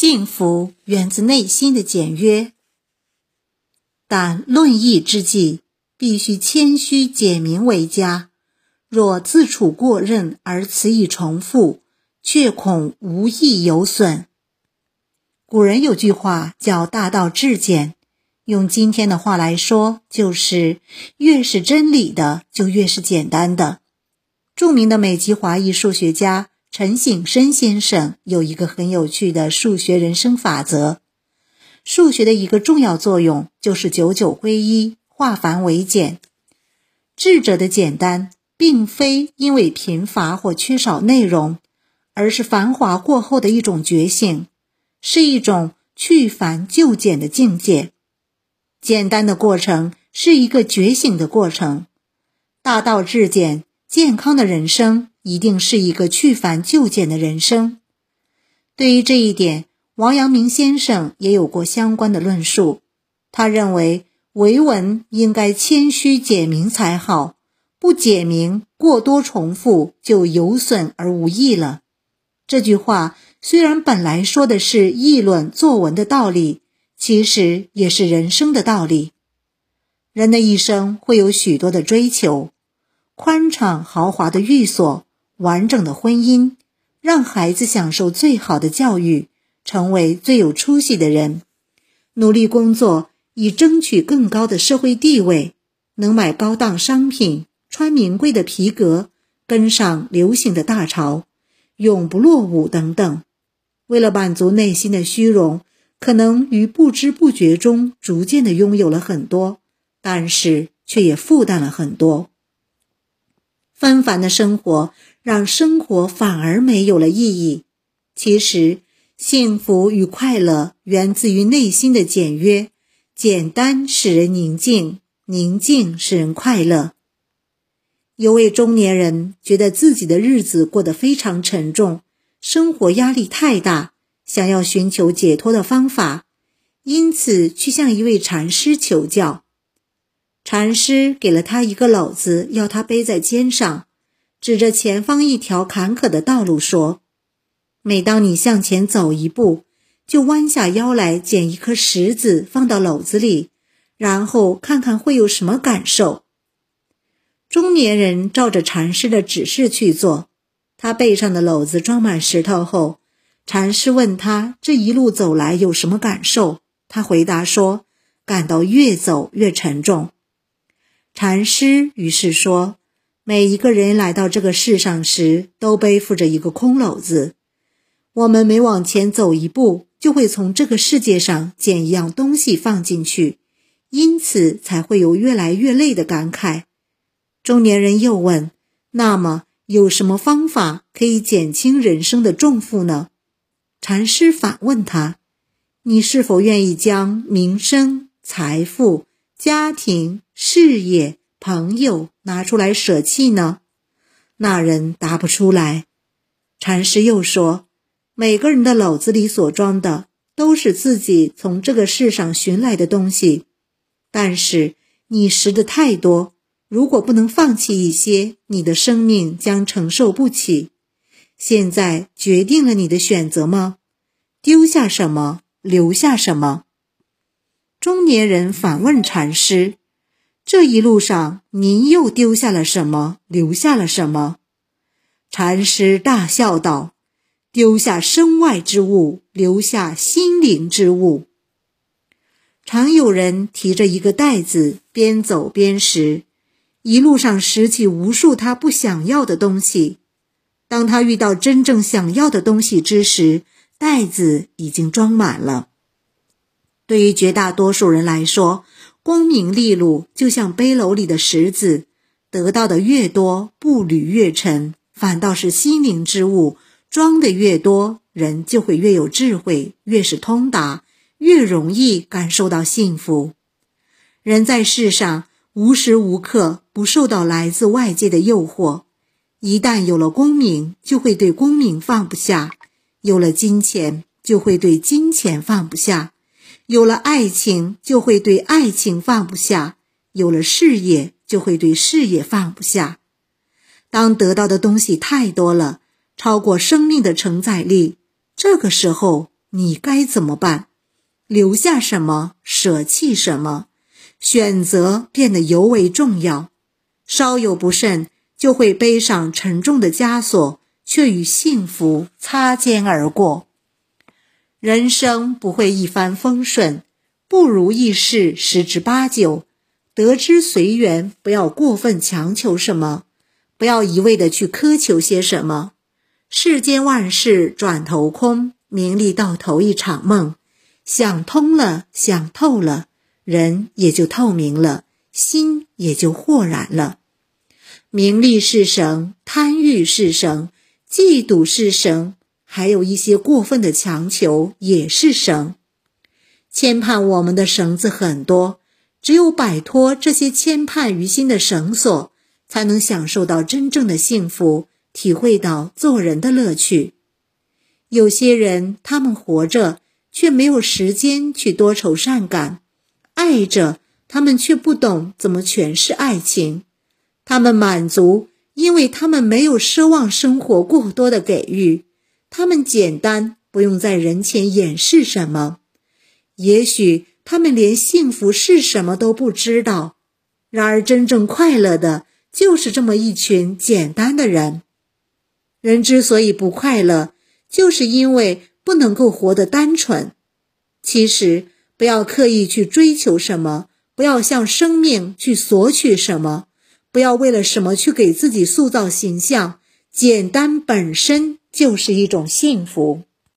幸福源自内心的简约，但论义之际，必须谦虚简明为佳。若自处过任而词意重复，却恐无益有损。古人有句话叫“大道至简”，用今天的话来说，就是越是真理的，就越是简单的。著名的美籍华裔数学家。陈省身先生有一个很有趣的数学人生法则：数学的一个重要作用就是九九归一，化繁为简。智者的简单，并非因为贫乏或缺少内容，而是繁华过后的一种觉醒，是一种去繁就简的境界。简单的过程是一个觉醒的过程，大道至简，健康的人生。一定是一个去繁就简的人生。对于这一点，王阳明先生也有过相关的论述。他认为，为文应该谦虚简明才好，不简明过多重复就有损而无益了。这句话虽然本来说的是议论作文的道理，其实也是人生的道理。人的一生会有许多的追求，宽敞豪华的寓所。完整的婚姻，让孩子享受最好的教育，成为最有出息的人；努力工作，以争取更高的社会地位，能买高档商品，穿名贵的皮革，跟上流行的大潮，永不落伍等等。为了满足内心的虚荣，可能于不知不觉中逐渐的拥有了很多，但是却也负担了很多。纷繁的生活。让生活反而没有了意义。其实，幸福与快乐源自于内心的简约，简单使人宁静，宁静使人快乐。有位中年人觉得自己的日子过得非常沉重，生活压力太大，想要寻求解脱的方法，因此去向一位禅师求教。禅师给了他一个篓子，要他背在肩上。指着前方一条坎坷的道路说：“每当你向前走一步，就弯下腰来捡一颗石子放到篓子里，然后看看会有什么感受。”中年人照着禅师的指示去做。他背上的篓子装满石头后，禅师问他这一路走来有什么感受。他回答说：“感到越走越沉重。”禅师于是说。每一个人来到这个世上时，都背负着一个空篓子。我们每往前走一步，就会从这个世界上捡一样东西放进去，因此才会有越来越累的感慨。中年人又问：“那么，有什么方法可以减轻人生的重负呢？”禅师反问他：“你是否愿意将名声、财富、家庭、事业？”朋友拿出来舍弃呢？那人答不出来。禅师又说：“每个人的篓子里所装的都是自己从这个世上寻来的东西，但是你拾的太多，如果不能放弃一些，你的生命将承受不起。现在决定了你的选择吗？丢下什么，留下什么？”中年人反问禅师。这一路上，您又丢下了什么？留下了什么？禅师大笑道：“丢下身外之物，留下心灵之物。”常有人提着一个袋子，边走边拾，一路上拾起无数他不想要的东西。当他遇到真正想要的东西之时，袋子已经装满了。对于绝大多数人来说，光明利禄就像背篓里的石子，得到的越多，步履越沉；反倒是心灵之物，装的越多，人就会越有智慧，越是通达，越容易感受到幸福。人在世上无时无刻不受到来自外界的诱惑，一旦有了功名，就会对功名放不下；有了金钱，就会对金钱放不下。有了爱情，就会对爱情放不下；有了事业，就会对事业放不下。当得到的东西太多了，超过生命的承载力，这个时候你该怎么办？留下什么，舍弃什么？选择变得尤为重要。稍有不慎，就会背上沉重的枷锁，却与幸福擦肩而过。人生不会一帆风顺，不如意事十之八九。得之随缘，不要过分强求什么，不要一味的去苛求些什么。世间万事转头空，名利到头一场梦。想通了，想透了，人也就透明了，心也就豁然了。名利是神，贪欲是神，嫉妒是神，还有一些过分的强求也是绳。牵绊我们的绳子很多，只有摆脱这些牵绊于心的绳索，才能享受到真正的幸福，体会到做人的乐趣。有些人，他们活着。却没有时间去多愁善感，爱着他们却不懂怎么诠释爱情。他们满足，因为他们没有奢望生活过多的给予。他们简单，不用在人前掩饰什么。也许他们连幸福是什么都不知道。然而，真正快乐的，就是这么一群简单的人。人之所以不快乐，就是因为。不能够活得单纯。其实，不要刻意去追求什么，不要向生命去索取什么，不要为了什么去给自己塑造形象。简单本身就是一种幸福。